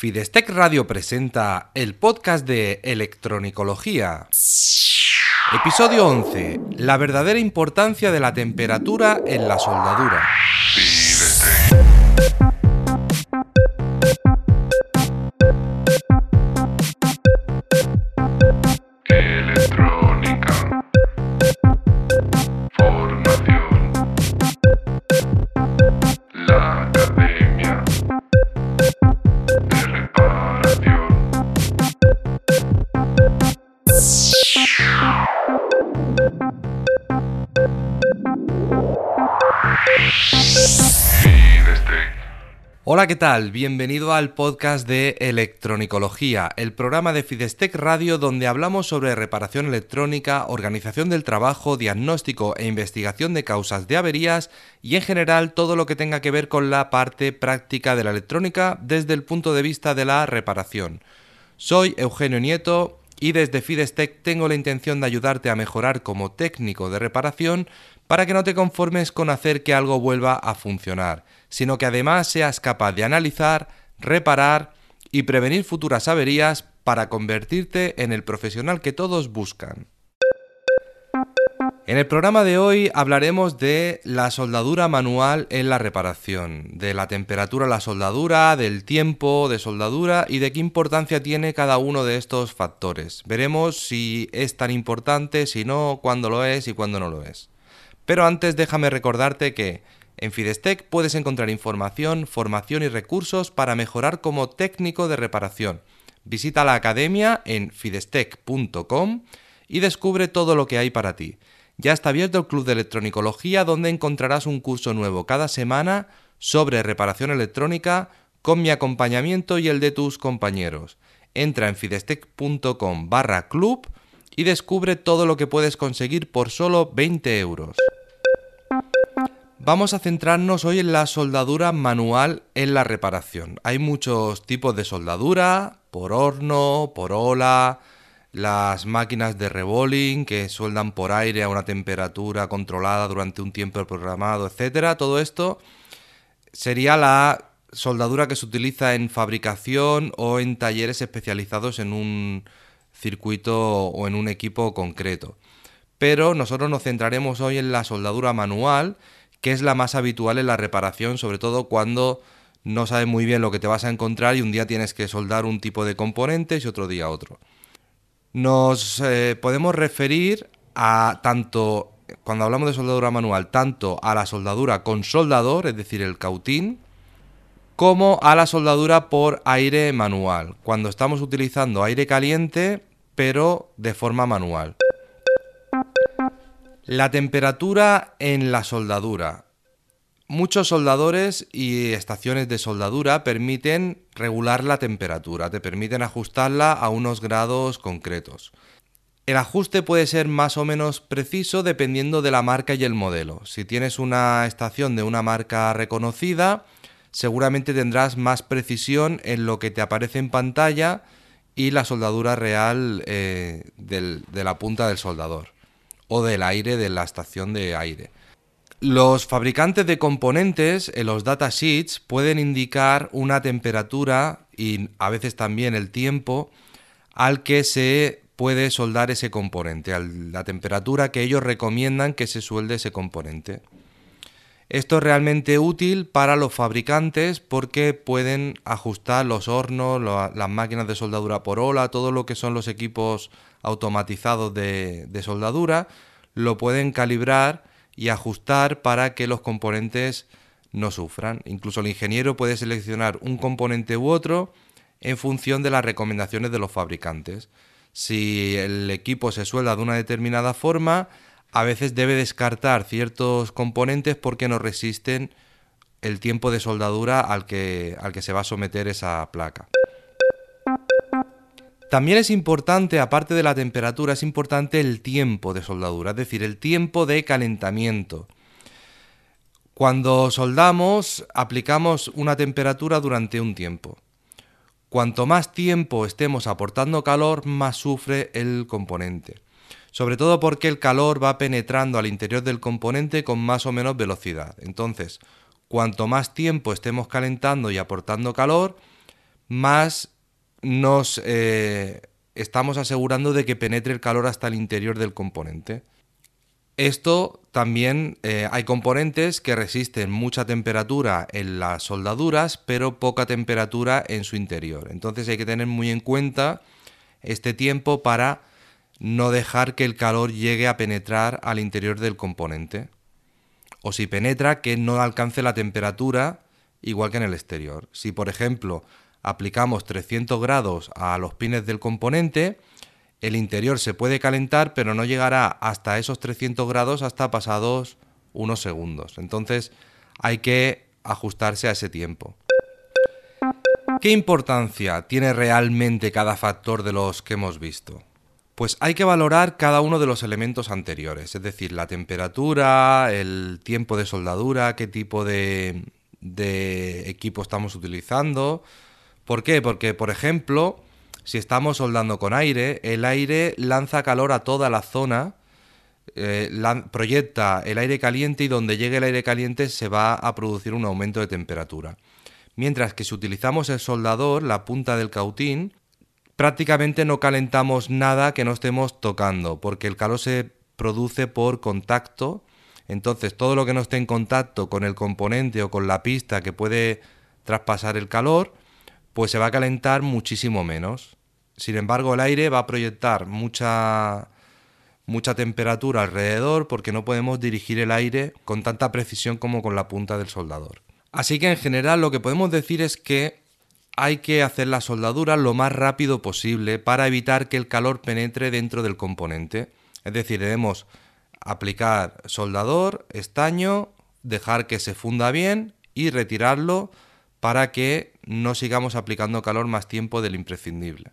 Fidestec Radio presenta el podcast de electronicología. Episodio 11. La verdadera importancia de la temperatura en la soldadura. Hola, ¿qué tal? Bienvenido al podcast de Electronicología, el programa de Fidestec Radio donde hablamos sobre reparación electrónica, organización del trabajo, diagnóstico e investigación de causas de averías y en general todo lo que tenga que ver con la parte práctica de la electrónica desde el punto de vista de la reparación. Soy Eugenio Nieto y desde Fidestec tengo la intención de ayudarte a mejorar como técnico de reparación para que no te conformes con hacer que algo vuelva a funcionar, sino que además seas capaz de analizar, reparar y prevenir futuras averías para convertirte en el profesional que todos buscan. En el programa de hoy hablaremos de la soldadura manual en la reparación, de la temperatura de la soldadura, del tiempo de soldadura y de qué importancia tiene cada uno de estos factores. Veremos si es tan importante, si no, cuándo lo es y cuándo no lo es. Pero antes déjame recordarte que en Fidestec puedes encontrar información, formación y recursos para mejorar como técnico de reparación. Visita la academia en fidestec.com y descubre todo lo que hay para ti. Ya está abierto el Club de Electronicología donde encontrarás un curso nuevo cada semana sobre reparación electrónica con mi acompañamiento y el de tus compañeros. Entra en fidestec.com barra club y descubre todo lo que puedes conseguir por solo 20 euros. Vamos a centrarnos hoy en la soldadura manual en la reparación. Hay muchos tipos de soldadura, por horno, por ola, las máquinas de rebolling que sueldan por aire a una temperatura controlada durante un tiempo programado, etcétera. Todo esto sería la soldadura que se utiliza en fabricación o en talleres especializados en un circuito o en un equipo concreto. Pero nosotros nos centraremos hoy en la soldadura manual, que es la más habitual en la reparación, sobre todo cuando no sabes muy bien lo que te vas a encontrar y un día tienes que soldar un tipo de componentes y otro día otro. Nos eh, podemos referir a tanto, cuando hablamos de soldadura manual, tanto a la soldadura con soldador, es decir, el cautín, como a la soldadura por aire manual, cuando estamos utilizando aire caliente, pero de forma manual. La temperatura en la soldadura. Muchos soldadores y estaciones de soldadura permiten regular la temperatura, te permiten ajustarla a unos grados concretos. El ajuste puede ser más o menos preciso dependiendo de la marca y el modelo. Si tienes una estación de una marca reconocida, seguramente tendrás más precisión en lo que te aparece en pantalla y la soldadura real eh, de la punta del soldador o del aire de la estación de aire. Los fabricantes de componentes en los datasheets pueden indicar una temperatura y a veces también el tiempo al que se puede soldar ese componente, a la temperatura que ellos recomiendan que se suelde ese componente. Esto es realmente útil para los fabricantes porque pueden ajustar los hornos, las máquinas de soldadura por ola, todo lo que son los equipos automatizados de, de soldadura, lo pueden calibrar y ajustar para que los componentes no sufran. Incluso el ingeniero puede seleccionar un componente u otro en función de las recomendaciones de los fabricantes. Si el equipo se suelda de una determinada forma, a veces debe descartar ciertos componentes porque no resisten el tiempo de soldadura al que, al que se va a someter esa placa. También es importante, aparte de la temperatura, es importante el tiempo de soldadura, es decir, el tiempo de calentamiento. Cuando soldamos, aplicamos una temperatura durante un tiempo. Cuanto más tiempo estemos aportando calor, más sufre el componente. Sobre todo porque el calor va penetrando al interior del componente con más o menos velocidad. Entonces, cuanto más tiempo estemos calentando y aportando calor, más nos eh, estamos asegurando de que penetre el calor hasta el interior del componente. Esto también eh, hay componentes que resisten mucha temperatura en las soldaduras, pero poca temperatura en su interior. Entonces hay que tener muy en cuenta este tiempo para no dejar que el calor llegue a penetrar al interior del componente. O si penetra, que no alcance la temperatura igual que en el exterior. Si por ejemplo aplicamos 300 grados a los pines del componente, el interior se puede calentar, pero no llegará hasta esos 300 grados hasta pasados unos segundos. Entonces hay que ajustarse a ese tiempo. ¿Qué importancia tiene realmente cada factor de los que hemos visto? Pues hay que valorar cada uno de los elementos anteriores, es decir, la temperatura, el tiempo de soldadura, qué tipo de, equipo estamos utilizando. ¿Por qué? Porque, por ejemplo, si estamos soldando con aire, el aire lanza calor a toda la zona, eh, proyecta el aire caliente y donde llegue el aire caliente se va a producir un aumento de temperatura. Mientras que si utilizamos el soldador, la punta del cautín, prácticamente no calentamos nada que no estemos tocando, porque el calor se produce por contacto. Entonces todo lo que no esté en contacto con el componente o con la pista que puede traspasar el calor, pues se va a calentar muchísimo menos. Sin embargo, el aire va a proyectar mucha, mucha temperatura alrededor porque no podemos dirigir el aire con tanta precisión como con la punta del soldador. Así que en general lo que podemos decir es que hay que hacer la soldadura lo más rápido posible para evitar que el calor penetre dentro del componente. Es decir, debemos aplicar soldador, estaño, dejar que se funda bien y retirarlo para que no sigamos aplicando calor más tiempo del imprescindible.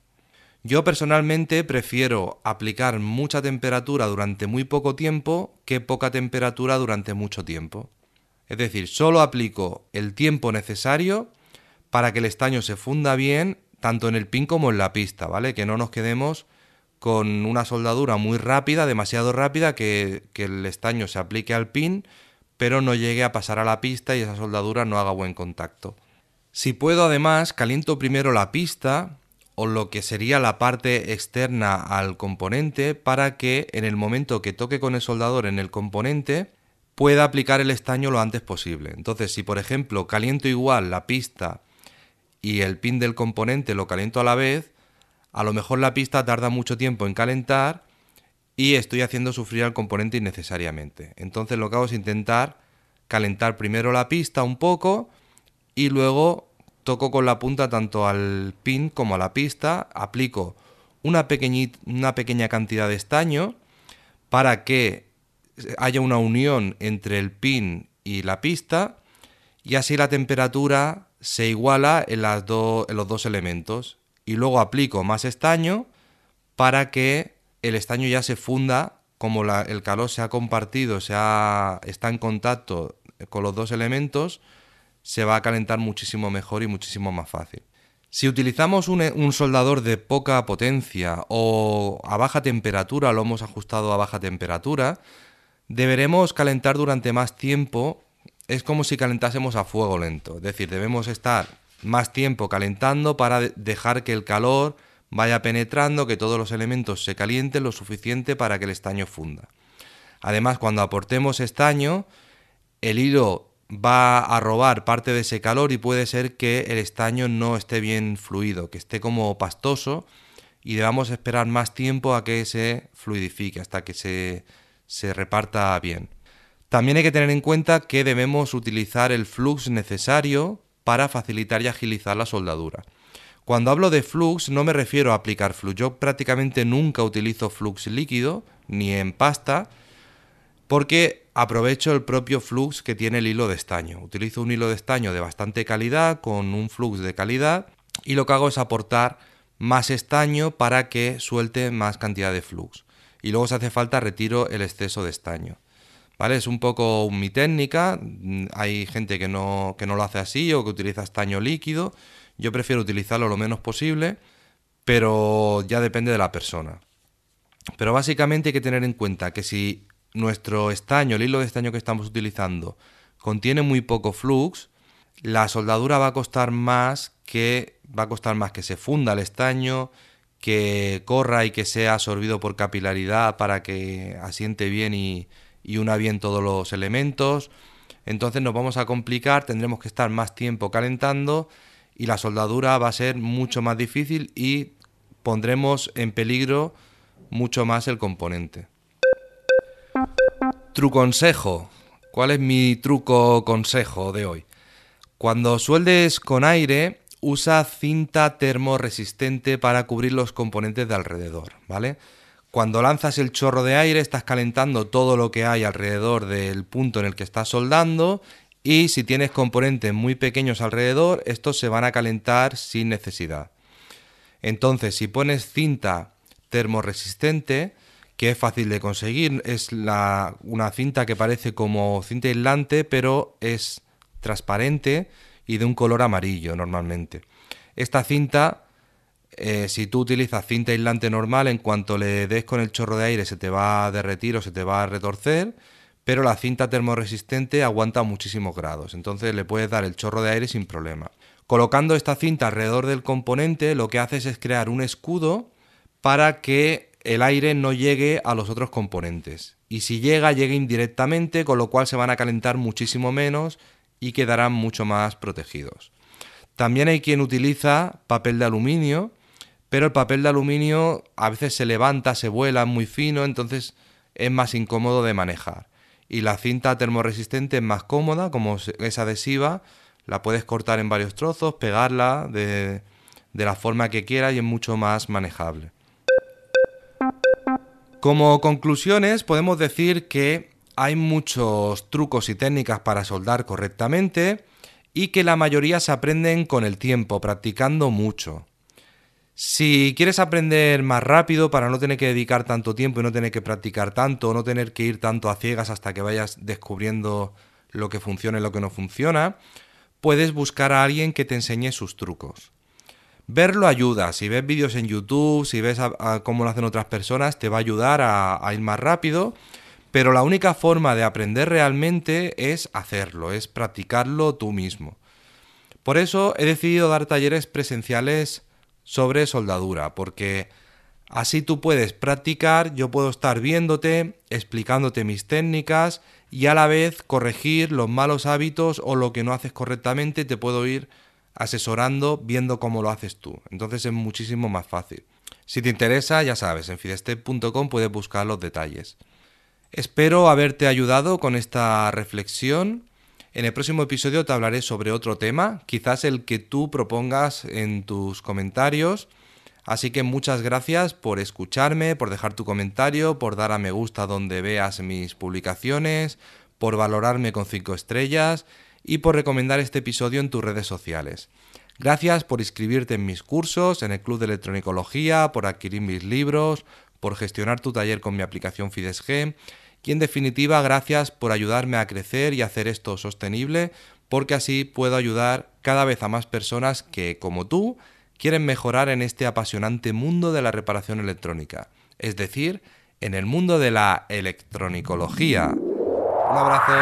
Yo personalmente prefiero aplicar mucha temperatura durante muy poco tiempo que poca temperatura durante mucho tiempo. Es decir, solo aplico el tiempo necesario para que el estaño se funda bien tanto en el pin como en la pista, ¿vale? Que no nos quedemos con una soldadura muy rápida, demasiado rápida, que, que el estaño se aplique al pin, pero no llegue a pasar a la pista y esa soldadura no haga buen contacto. Si puedo además, caliento primero la pista o lo que sería la parte externa al componente para que en el momento que toque con el soldador en el componente pueda aplicar el estaño lo antes posible. Entonces, si por ejemplo caliento igual la pista y el pin del componente lo caliento a la vez, a lo mejor la pista tarda mucho tiempo en calentar y estoy haciendo sufrir al componente innecesariamente. Entonces lo que hago es intentar calentar primero la pista un poco y luego toco con la punta tanto al pin como a la pista, aplico una, una pequeña cantidad de estaño para que haya una unión entre el pin y la pista y así la temperatura se iguala en, las en los dos elementos y luego aplico más estaño para que el estaño ya se funda como el calor se ha compartido, se está en contacto con los dos elementos, se va a calentar muchísimo mejor y muchísimo más fácil. Si utilizamos un, soldador de poca potencia o a baja temperatura, lo hemos ajustado a baja temperatura, deberemos calentar durante más tiempo. Es como si calentásemos a fuego lento, es decir, debemos estar más tiempo calentando para dejar que el calor vaya penetrando, que todos los elementos se calienten lo suficiente para que el estaño funda. Además, cuando aportemos estaño, el hilo va a robar parte de ese calor y puede ser que el estaño no esté bien fluido, que esté como pastoso y debamos esperar más tiempo a que se fluidifique, hasta que se, se reparta bien. También hay que tener en cuenta que debemos utilizar el flux necesario para facilitar y agilizar la soldadura. Cuando hablo de flux no me refiero a aplicar flux, yo prácticamente nunca utilizo flux líquido ni en pasta, porque aprovecho el propio flux que tiene el hilo de estaño. Utilizo un hilo de estaño de bastante calidad con un flux de calidad y lo que hago es aportar más estaño para que suelte más cantidad de flux. Y luego si hace falta retiro el exceso de estaño. ¿Vale? Es un poco mi técnica. Hay gente que no, que no lo hace así o que utiliza estaño líquido. Yo prefiero utilizarlo lo menos posible, pero ya depende de la persona. Pero básicamente hay que tener en cuenta que si nuestro estaño, el hilo de estaño que estamos utilizando, contiene muy poco flux, la soldadura va a costar más que va a costar más que se funda el estaño, que corra y que sea absorbido por capilaridad para que asiente bien y, y una bien todos los elementos. Entonces nos vamos a complicar, tendremos que estar más tiempo calentando y la soldadura va a ser mucho más difícil y pondremos en peligro mucho más el componente. Truconsejo. ¿Cuál es mi truco consejo de hoy? Cuando sueldes con aire, usa cinta termoresistente para cubrir los componentes de alrededor, ¿vale? Cuando lanzas el chorro de aire, estás calentando todo lo que hay alrededor del punto en el que estás soldando y si tienes componentes muy pequeños alrededor, estos se van a calentar sin necesidad. Entonces, si pones cinta termoresistente, que es fácil de conseguir, es una cinta que parece como cinta aislante, pero es transparente y de un color amarillo normalmente. Esta cinta, eh, si tú utilizas cinta aislante normal, en cuanto le des con el chorro de aire se te va a derretir o se te va a retorcer, pero la cinta termoresistente aguanta muchísimos grados, entonces le puedes dar el chorro de aire sin problema. Colocando esta cinta alrededor del componente, lo que haces es crear un escudo para que el aire no llegue a los otros componentes. Y si llega, llegue indirectamente, con lo cual se van a calentar muchísimo menos y quedarán mucho más protegidos. También hay quien utiliza papel de aluminio, pero el papel de aluminio a veces se levanta, se vuela, muy fino, entonces es más incómodo de manejar. Y la cinta termoresistente es más cómoda, como es adhesiva, la puedes cortar en varios trozos, pegarla de, de la forma que quieras y es mucho más manejable. Como conclusiones podemos decir que hay muchos trucos y técnicas para soldar correctamente y que la mayoría se aprenden con el tiempo, practicando mucho. Si quieres aprender más rápido para no tener que dedicar tanto tiempo y no tener que practicar tanto, no tener que ir tanto a ciegas hasta que vayas descubriendo lo que funciona y lo que no funciona, puedes buscar a alguien que te enseñe sus trucos. Verlo ayuda, si ves vídeos en YouTube, si ves cómo lo hacen otras personas, te va a ayudar a ir más rápido pero la única forma de aprender realmente es hacerlo, es practicarlo tú mismo. Por eso he decidido dar talleres presenciales sobre soldadura, porque así tú puedes practicar, yo puedo estar viéndote, explicándote mis técnicas y a la vez corregir los malos hábitos o lo que no haces correctamente, te puedo ir asesorando viendo cómo lo haces tú. Entonces es muchísimo más fácil. Si te interesa, ya sabes, en fidestep.com puedes buscar los detalles. Espero haberte ayudado con esta reflexión. En el próximo episodio te hablaré sobre otro tema, quizás el que tú propongas en tus comentarios. Así que muchas gracias por escucharme, por dejar tu comentario, por dar a me gusta donde veas mis publicaciones, por valorarme con 5 estrellas y por recomendar este episodio en tus redes sociales. Gracias por inscribirte en mis cursos, en el Club de Electronicología, por adquirir mis libros, por gestionar tu taller con mi aplicación FidesG y en definitiva gracias por ayudarme a crecer y hacer esto sostenible porque así puedo ayudar cada vez a más personas que, como tú, quieren mejorar en este apasionante mundo de la reparación electrónica, es decir, en el mundo de la electronicología. Un abrazo.